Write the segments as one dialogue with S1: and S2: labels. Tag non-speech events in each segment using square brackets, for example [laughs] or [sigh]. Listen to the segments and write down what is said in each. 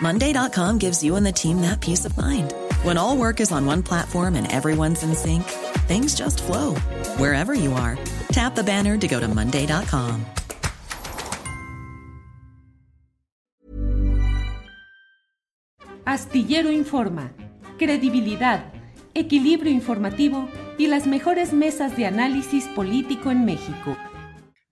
S1: Monday.com gives you and the team that peace of mind. When all work is on one platform and everyone's in sync, things just flow wherever you are. Tap the banner to go to Monday.com.
S2: Astillero Informa, credibilidad, equilibrio informativo y las mejores mesas de análisis político en México.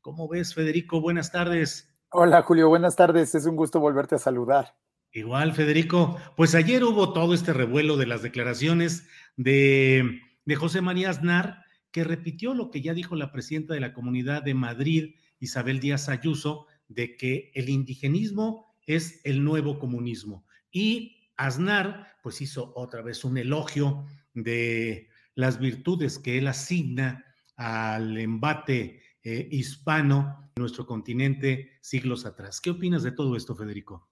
S3: ¿Cómo ves, Federico? Buenas tardes.
S4: Hola, Julio. Buenas tardes. Es un gusto volverte a saludar.
S3: Igual, Federico. Pues ayer hubo todo este revuelo de las declaraciones de, de José María Aznar, que repitió lo que ya dijo la presidenta de la Comunidad de Madrid, Isabel Díaz Ayuso, de que el indigenismo es el nuevo comunismo. Y Aznar, pues hizo otra vez un elogio de las virtudes que él asigna al embate eh, hispano en nuestro continente siglos atrás. ¿Qué opinas de todo esto, Federico?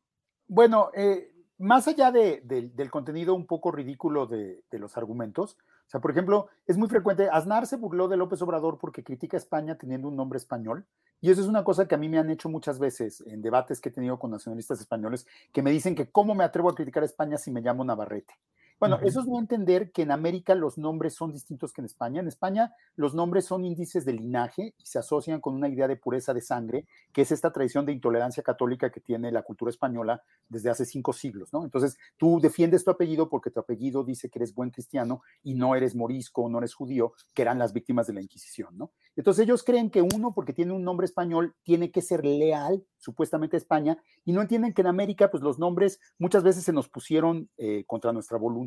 S4: Bueno, eh, más allá de, de, del contenido un poco ridículo de, de, los argumentos, o sea, por ejemplo, es muy frecuente, Aznar se burló de López Obrador porque critica a España teniendo un nombre español, y eso es una cosa que a mí me han hecho muchas veces en debates que he tenido con nacionalistas españoles, que me dicen que cómo me atrevo a criticar a España si me llamo Navarrete. Bueno, uh -huh. eso es no entender que en América los nombres son distintos que en España. En España los nombres son índices de linaje y se asocian con una idea de pureza de sangre, que es esta tradición de intolerancia católica que tiene la cultura española desde hace cinco siglos, ¿no? Entonces, tú defiendes tu apellido porque tu apellido dice que eres buen cristiano y no eres morisco, no eres judío, que eran las víctimas de la Inquisición, ¿no? Entonces ellos creen que uno, porque tiene un nombre español, tiene que ser leal, supuestamente a España, y no entienden que en América, pues los nombres muchas veces se nos pusieron eh, contra nuestra voluntad,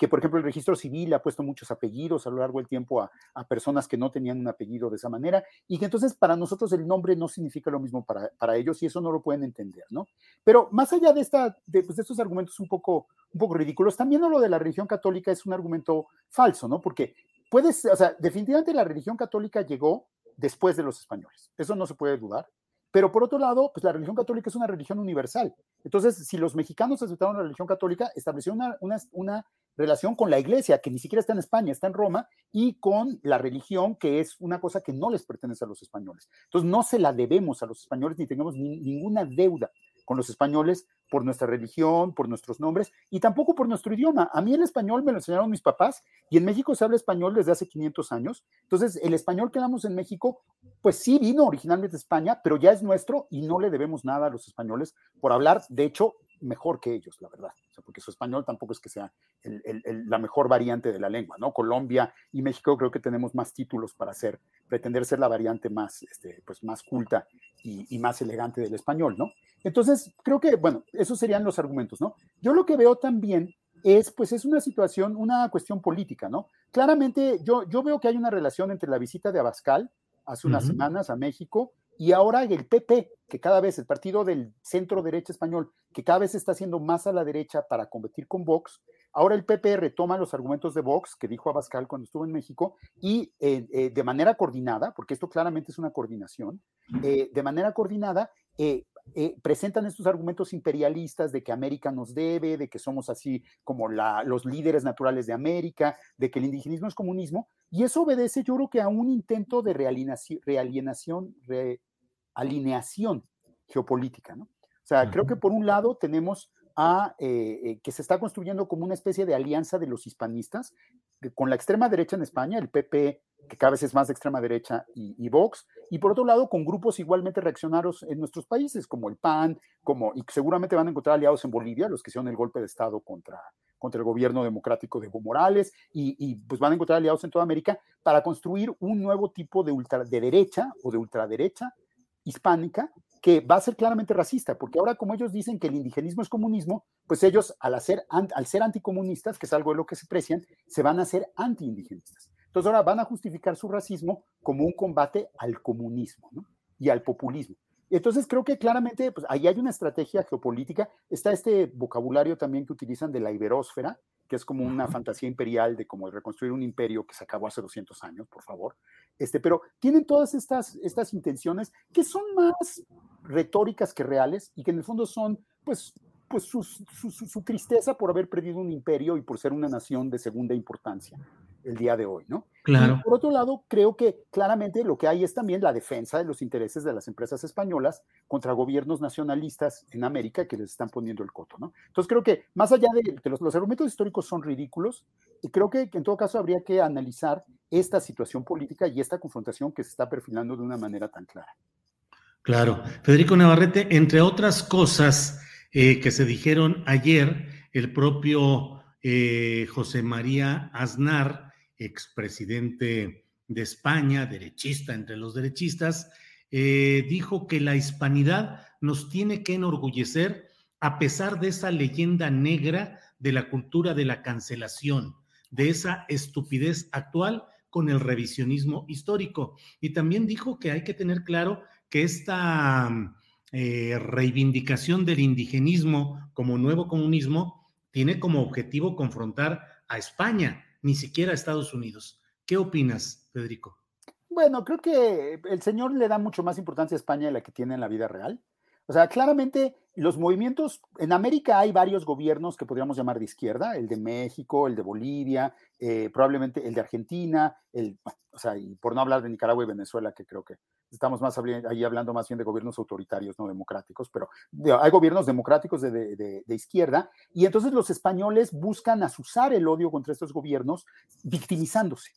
S4: que por ejemplo el registro civil ha puesto muchos apellidos a lo largo del tiempo a, a, personas que no tenían un apellido de esa manera, y que entonces para nosotros el nombre no significa lo mismo para, para ellos, y eso no lo pueden entender, ¿no? Pero más allá de, esta, de, pues, de estos argumentos un poco, un poco ridículos, también lo de la religión católica es un argumento falso, ¿no? Porque puedes, o sea, definitivamente la religión católica llegó después de los españoles, eso no se puede dudar, pero por otro lado, pues la religión católica es una religión universal. Entonces, si los mexicanos aceptaron la religión católica, estableció una, una, una, relación con la iglesia, que ni siquiera está en España, está en Roma, y con la religión, que es una cosa que no les pertenece a los españoles. Entonces, no se la debemos a los españoles, ni tenemos ni, ninguna deuda con los españoles por nuestra religión, por nuestros nombres y tampoco por nuestro idioma. A mí el español me lo enseñaron mis papás y en México se habla español desde hace 500 años. Entonces, el español que hablamos en México, pues sí vino originalmente de España, pero ya es nuestro y no le debemos nada a los españoles por hablar, de hecho, mejor que ellos, la verdad. O sea, porque su español tampoco es que sea el, el, el, la mejor variante de la lengua, ¿no? Colombia y México creo que tenemos más títulos para ser, pretender ser la variante más, este, pues más culta y, y más elegante del español, ¿no? Entonces, creo que, bueno, esos serían los argumentos, ¿no? Yo lo que veo también es, pues, es una situación, una cuestión política, ¿no? Claramente, yo, yo veo que hay una relación entre la visita de Abascal hace unas uh -huh. semanas a México y ahora el PP, que cada vez, el partido del centro derecha español, que cada vez está haciendo más a la derecha para competir con Vox, ahora el PP retoma los argumentos de Vox que dijo Abascal cuando estuvo en México y eh, eh, de manera coordinada, porque esto claramente es una coordinación, eh, de manera coordinada eh, presentan estos argumentos imperialistas de que América nos debe, de que somos así como la, los líderes naturales de América, de que el indigenismo es comunismo, y eso obedece yo creo que a un intento de realienación, realienación realineación geopolítica, ¿no? O sea, uh -huh. creo que por un lado tenemos a, eh, eh, que se está construyendo como una especie de alianza de los hispanistas, con la extrema derecha en España, el PP, que cada vez es más de extrema derecha, y, y, Vox, y por otro lado con grupos igualmente reaccionarios en nuestros países, como el PAN, como, y seguramente van a encontrar aliados en Bolivia, los que hicieron el golpe de Estado contra, contra el gobierno democrático de Evo Morales y, pues van a encontrar aliados en toda América para construir un nuevo tipo de, ultra, de derecha o de ultraderecha hispánica que va a ser claramente racista, porque ahora como ellos dicen que el indigenismo es comunismo, pues ellos al, hacer, al ser anticomunistas, que es algo de lo que se precian, se van a hacer antiindigenistas. Entonces ahora van a justificar su racismo como un combate al comunismo y al populismo. Entonces creo que claramente pues, ahí hay una estrategia geopolítica. Está este vocabulario también que utilizan de la iberósfera, que es como una fantasía imperial de como reconstruir un imperio que se acabó hace 200 años, por favor. Este, pero tienen todas estas, estas intenciones que son más retóricas que reales y que en el fondo son pues pues su, su, tristeza por haber perdido un imperio y por ser una nación de segunda importancia el día de hoy, ¿no?
S3: Claro.
S4: por otro lado, creo que claramente lo que hay es también la defensa de los intereses de las empresas españolas contra gobiernos nacionalistas en América que les están poniendo el coto, ¿no? Entonces creo que más allá de que los, los argumentos históricos son ridículos, y creo que, que en todo caso habría que analizar esta situación política y esta confrontación que se está perfilando de una manera tan clara.
S3: Claro. Federico Navarrete, entre otras cosas, eh, que se dijeron ayer, el propio eh, José María Aznar, expresidente de España, derechista entre los derechistas, eh, dijo que la hispanidad nos tiene que enorgullecer a pesar de esa leyenda negra de la cultura de la cancelación, de esa estupidez actual con el revisionismo histórico. Y también dijo que hay que tener claro que esta eh, reivindicación del indigenismo como nuevo comunismo tiene como objetivo confrontar a España, ni siquiera a Estados Unidos. ¿Qué opinas, Federico?
S4: Bueno, creo que el señor le da mucho más importancia a España de la que tiene en la vida real. O sea, claramente los movimientos, en América hay varios gobiernos que podríamos llamar de izquierda, el de México, el de Bolivia, eh, probablemente el de Argentina, el, o sea, y por no hablar de Nicaragua y Venezuela, que creo que estamos más ahí hablando más bien de gobiernos autoritarios, no democráticos, pero hay gobiernos democráticos de, izquierda, y entonces los españoles buscan asusar el odio contra estos gobiernos victimizándose.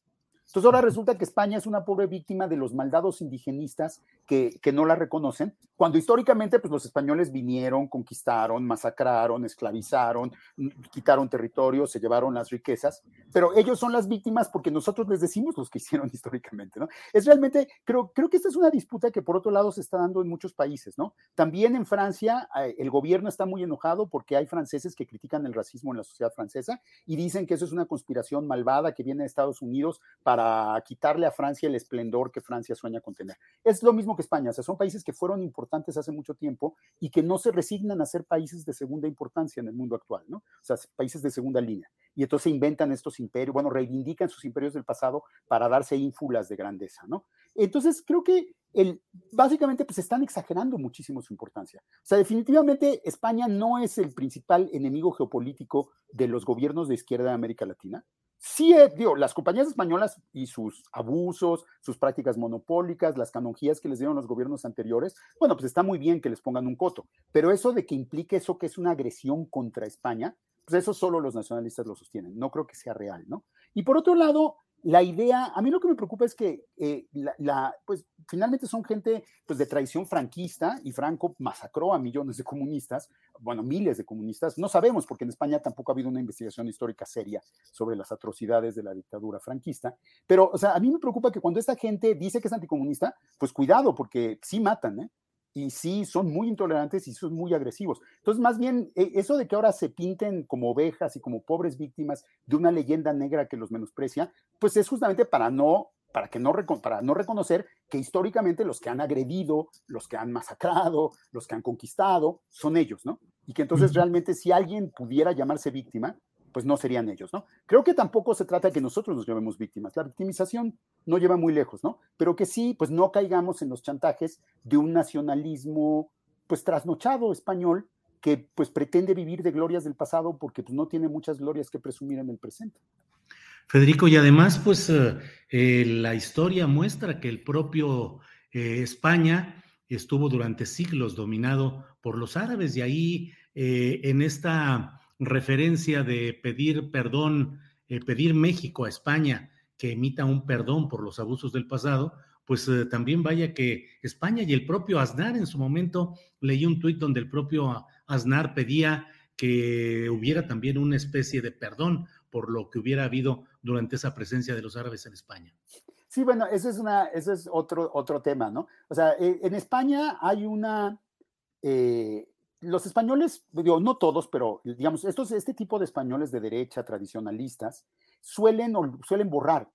S4: Entonces ahora resulta que España es una pobre víctima de los maldados indigenistas que, que, no la reconocen, cuando históricamente pues, los españoles vinieron, conquistaron, masacraron, esclavizaron, mm, quitaron territorios, se llevaron las riquezas, pero ellos son las víctimas porque nosotros les decimos los que hicieron [laughs] históricamente, ¿no? Es realmente, creo, creo que esta es una disputa que por otro lado se está dando en muchos países, ¿no? También en Francia eh, el gobierno está muy enojado porque hay franceses que critican el racismo en la sociedad francesa y dicen que eso es una conspiración malvada que viene de Estados Unidos para quitarle a Francia el esplendor que Francia sueña con tener. Es lo mismo que España, o sea, son países que fueron importantes hace mucho tiempo y que no se resignan a ser países de segunda importancia en el mundo actual, ¿no? O sea, países de segunda línea. Y entonces inventan estos imperios, bueno, reivindican sus imperios del pasado para darse ínfulas de grandeza, ¿no? Entonces, creo que el, básicamente pues están exagerando muchísimo su importancia. O sea, definitivamente España no es el principal enemigo geopolítico de los gobiernos de izquierda de América Latina sí, eh, digo, las compañías españolas y sus abusos, sus prácticas monopólicas, las canonjías que les dieron los gobiernos anteriores, bueno, pues está muy bien que les pongan un coto, pero eso de que implique eso que es una agresión contra España, pues eso solo los nacionalistas lo sostienen, no creo que sea real, ¿no? Y por otro lado, la idea, a mí lo que me preocupa es que eh, pues finalmente son gente pues, de tradición franquista y Franco masacró a millones de comunistas, bueno, miles de comunistas, no sabemos porque en España tampoco ha habido una investigación histórica seria sobre las atrocidades de la dictadura franquista, pero o sea, a mí me preocupa que cuando esta gente dice que es anticomunista, pues cuidado porque sí matan, ¿eh? Y sí son muy intolerantes y son muy agresivos. Entonces, más bien, eh, eso de que ahora se pinten como ovejas y como pobres víctimas de una leyenda negra que los menosprecia, pues es justamente para no para que no para no reconocer que históricamente los que han agredido, los que han masacrado, los que han conquistado son ellos, ¿no? Y que entonces realmente si alguien pudiera llamarse víctima, pues no serían ellos, ¿no? Creo que tampoco se trata de que nosotros nos llamemos víctimas. La victimización no lleva muy lejos, ¿no? Pero que sí, pues no caigamos en los chantajes de un nacionalismo, pues trasnochado español que pues pretende vivir de glorias del pasado porque pues no tiene muchas glorias que presumir en el presente.
S3: Federico, y además, pues eh, eh, la historia muestra que el propio eh, España estuvo durante siglos dominado por los árabes y ahí en esta referencia de pedir perdón, eh, pedir México a España que emita un perdón por los abusos del pasado, pues eh, también vaya que España y el propio Aznar en su momento leí un tuit donde el propio Aznar pedía que hubiera también una especie de perdón por lo que hubiera habido durante esa presencia de los árabes en España.
S4: Sí, bueno, ese es, una, ese es otro, otro tema, ¿no? O sea, eh, en España hay una... los españoles, digo, no todos, pero digamos, estos, este tipo de españoles de derecha tradicionalistas suelen, suelen borrar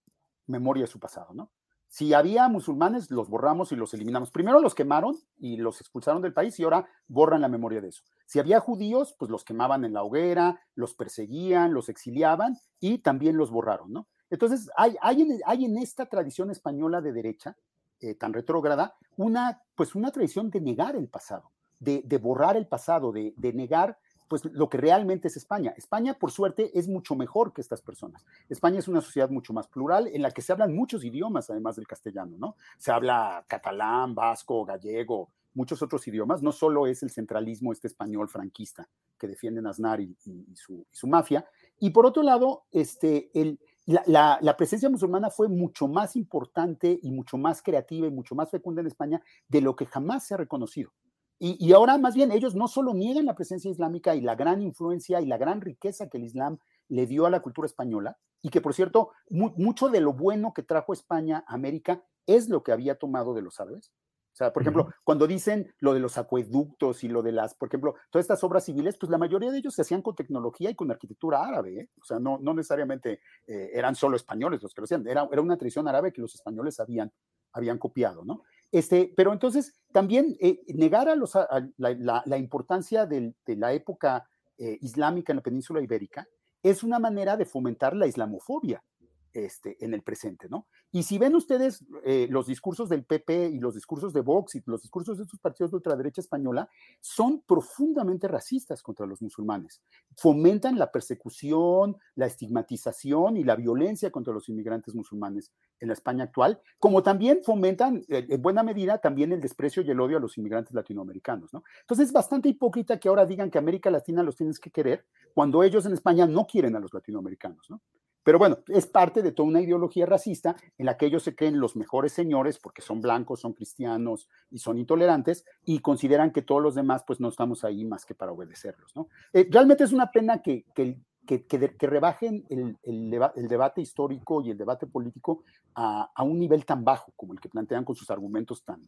S4: memoria de su pasado, ¿no? Si había musulmanes, los borramos y los eliminamos. Primero los quemaron y los expulsaron del país y ahora borran la memoria de eso. Si había judíos, pues los quemaban en la hoguera, los perseguían, los exiliaban y también los borraron, ¿no? Entonces, hay, hay, en, esta tradición española de derecha, eh, tan retrógrada, una, pues una tradición de negar el pasado, de, borrar el pasado, de, de negar pues lo que realmente es España. España, por suerte, es mucho mejor que estas personas. España es una sociedad mucho más plural en la que se hablan muchos idiomas, además del castellano, ¿no? Se habla catalán, vasco, gallego, muchos otros idiomas. No solo es el centralismo este español franquista que defienden Aznar y, su, mafia. Y por otro lado, este, el, la, presencia musulmana fue mucho más importante y mucho más creativa y mucho más fecunda en España de lo que jamás se ha reconocido. Y, ahora más bien ellos no solo niegan la presencia islámica y la gran influencia y la gran riqueza que el Islam le dio a la cultura española, y que por cierto, mucho de lo bueno que trajo España a América es lo que había tomado de los árabes. O sea, por ejemplo, cuando dicen lo de los acueductos y lo de las, por ejemplo, todas estas obras civiles, pues la mayoría de ellos se hacían con tecnología y con arquitectura árabe. ¿eh? O sea, no, no necesariamente eh, eran solo españoles los que lo hacían, era, era una tradición árabe que los españoles habían, habían copiado, ¿no? Este, pero entonces también eh, negar a los, la, importancia de la época eh, islámica en la península ibérica es una manera de fomentar la islamofobia este, en el presente, ¿no? Y si ven ustedes eh, los discursos del PP y los discursos de Vox y los discursos de estos partidos de ultraderecha española, son profundamente racistas contra los musulmanes. Fomentan la persecución, la estigmatización y la violencia contra los inmigrantes musulmanes en la España actual, como también fomentan eh, en buena medida también el desprecio y el odio a los inmigrantes latinoamericanos, ¿no? Entonces es bastante hipócrita que ahora digan que América Latina los tienes que querer cuando ellos en España no quieren a los latinoamericanos, ¿no? Pero bueno, es parte de toda una ideología racista en la que ellos se creen los mejores señores porque son blancos, son cristianos y son intolerantes y consideran que todos los demás pues no estamos ahí más que para obedecerlos. ¿no? Eh, realmente es una pena que, que, que, que rebajen el, el, debate histórico y el debate político a, a, un nivel tan bajo como el que plantean con sus argumentos tan,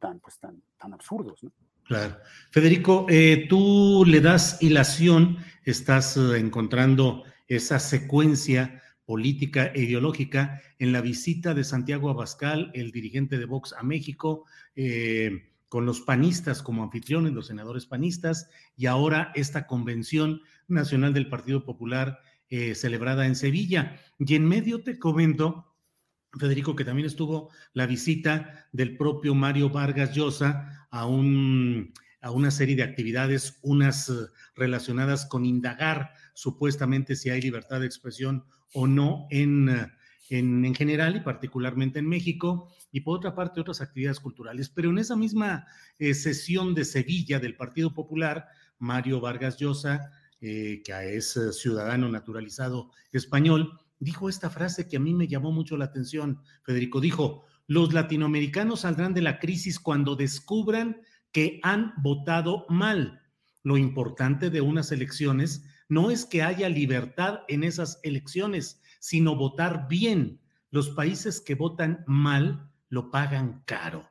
S4: tan, pues, tan, tan absurdos.
S3: Claro. Federico, eh, tú le das hilación, estás eh, encontrando esa secuencia política e ideológica en la visita de Santiago Abascal, el dirigente de Vox a México, eh, con los panistas como anfitriones, los senadores panistas, y ahora esta convención nacional del Partido Popular eh, celebrada en Sevilla. Y en medio te comento, Federico, que también estuvo la visita del propio Mario Vargas Llosa a un a una serie de actividades, unas eh, relacionadas con indagar supuestamente si hay libertad de expresión o no en, eh, en, en, general y particularmente en México, y por otra parte otras actividades culturales. Pero en esa misma eh, sesión de Sevilla del Partido Popular, Mario Vargas Llosa, que es ciudadano naturalizado español, dijo esta frase que a mí me llamó mucho la atención, Federico, dijo, los latinoamericanos saldrán de la crisis cuando descubran que han votado mal. Lo importante de unas elecciones no es que haya libertad en esas elecciones, sino votar bien. Los países que votan mal lo pagan caro.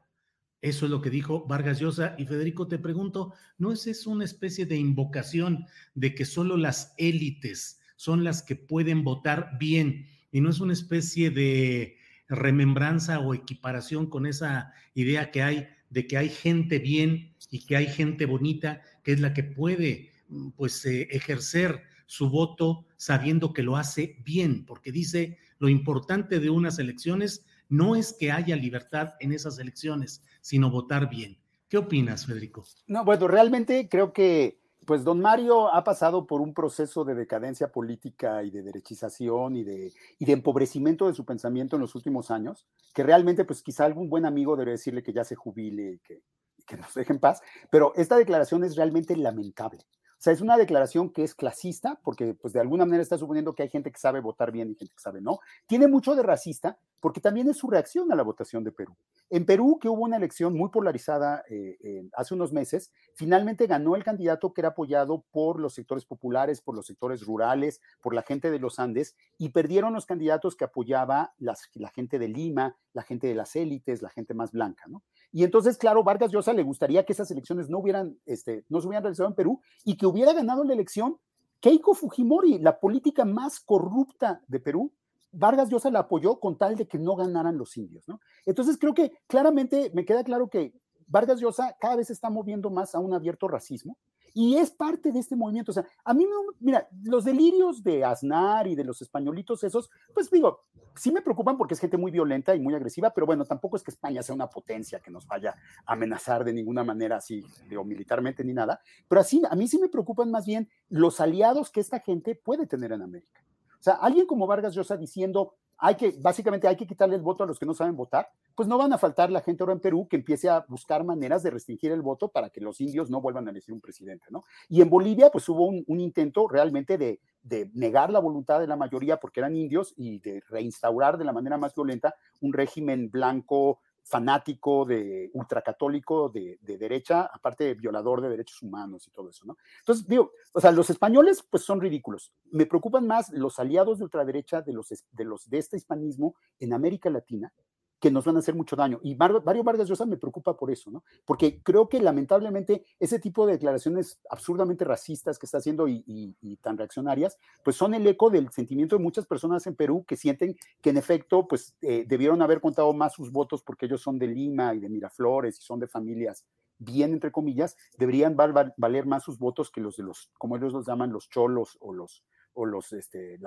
S3: Eso es lo que dijo Vargas Llosa. Y Federico, te pregunto, ¿no es eso una especie de invocación de que solo las élites son las que pueden votar bien? Y no es una especie de remembranza o equiparación con esa idea que hay de que hay gente bien y que hay gente bonita, que es la que puede mm, pues eh, ejercer su voto sabiendo que lo hace bien, porque dice lo importante de unas elecciones no es que haya libertad en esas elecciones, sino votar bien. ¿Qué opinas, Federico?
S4: No, bueno, realmente creo que pues don Mario ha pasado por un proceso de decadencia política y de derechización y de, y de empobrecimiento de su pensamiento en los últimos años, que realmente pues quizá algún buen amigo debe decirle que ya se jubile y que, que nos deje en paz, pero esta declaración es realmente lamentable. O sea, es una declaración que es clasista, porque pues de alguna manera está suponiendo que hay gente que sabe votar bien y gente que sabe no. Tiene mucho de racista, porque también es su reacción a la votación de Perú. En Perú, que hubo una elección muy polarizada eh, hace unos meses, finalmente ganó el candidato que era apoyado por los sectores populares, por los sectores rurales, por la gente de los Andes, y perdieron los candidatos que apoyaba la gente de Lima, la gente de las élites, la gente más blanca, ¿no? Y entonces, claro, Vargas Llosa le gustaría que esas elecciones no hubieran, este, no se hubieran realizado en Perú y que hubiera ganado la elección Keiko Fujimori, la política más corrupta de Perú, Vargas Llosa la apoyó con tal de que no ganaran los indios, ¿no? Entonces creo que claramente me queda claro que Vargas Llosa cada vez se está moviendo más a un abierto racismo y es parte de este movimiento. O sea, a mí, mira, los delirios de Aznar y de los españolitos esos, pues digo, sí me preocupan porque es gente muy violenta y muy agresiva, pero bueno, tampoco es que España sea una potencia que nos vaya a amenazar de ninguna manera así, digo, militarmente ni nada, pero así, a mí sí me preocupan más bien los aliados que esta gente puede tener en América. O sea, alguien como Vargas Llosa diciendo, hay que, básicamente hay que quitarle el voto a los que no saben votar, pues no van a faltar la gente ahora en Perú que empiece a buscar maneras de restringir el voto para que los indios no vuelvan a elegir un presidente, ¿no? Y en Bolivia, pues hubo un, intento realmente de, de, negar la voluntad de la mayoría porque eran indios y de reinstaurar de la manera más violenta un régimen blanco fanático de ultracatólico de, de derecha, aparte violador de derechos humanos y todo eso, ¿no? Entonces, digo, o sea, los españoles pues son ridículos. Me preocupan más los aliados de ultraderecha de los de, los, de este hispanismo en América Latina, que nos van a hacer mucho daño. Y Mario Vargas Llosa me preocupa por eso, ¿no? Porque creo que lamentablemente ese tipo de declaraciones absurdamente racistas que está haciendo y, tan reaccionarias, pues son el eco del sentimiento de muchas personas en Perú que sienten que en efecto, pues eh, debieron haber contado más sus votos porque ellos son de Lima y de Miraflores y son de familias bien, entre comillas, deberían valer más sus votos que los de los, como ellos los llaman, los cholos o los, o los, este,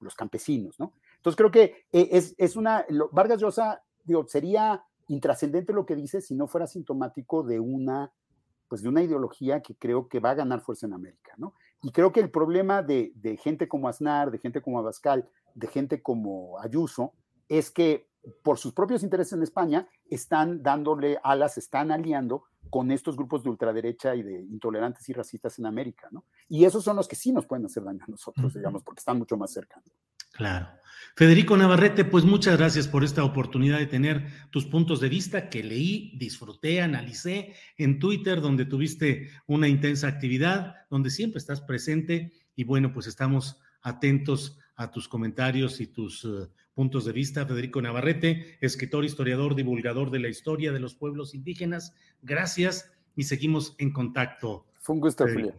S4: los campesinos, ¿no? Entonces creo que eh, es, es una, Vargas Llosa digo, sería intrascendente lo que dice si no fuera sintomático de una, pues de una ideología que creo que va a ganar fuerza en América, ¿no? Y creo que el problema de, de gente como Aznar, de gente como Abascal, de gente como Ayuso, es que por sus propios intereses en España están dándole alas, están aliando con estos grupos de ultraderecha y de intolerantes y racistas en América, ¿no? Y esos son los que sí nos pueden hacer daño a nosotros, digamos, porque están mucho más cerca.
S3: Claro. Federico Navarrete, pues muchas gracias por esta oportunidad de tener tus puntos de vista que leí, disfruté, analicé en Twitter, donde tuviste una intensa actividad, donde siempre estás presente y bueno, pues estamos atentos a tus comentarios y tus eh, puntos de vista. Federico Navarrete, escritor, historiador, divulgador de la historia de los pueblos indígenas. Gracias y seguimos en contacto.
S4: Fue un gusto, Julio.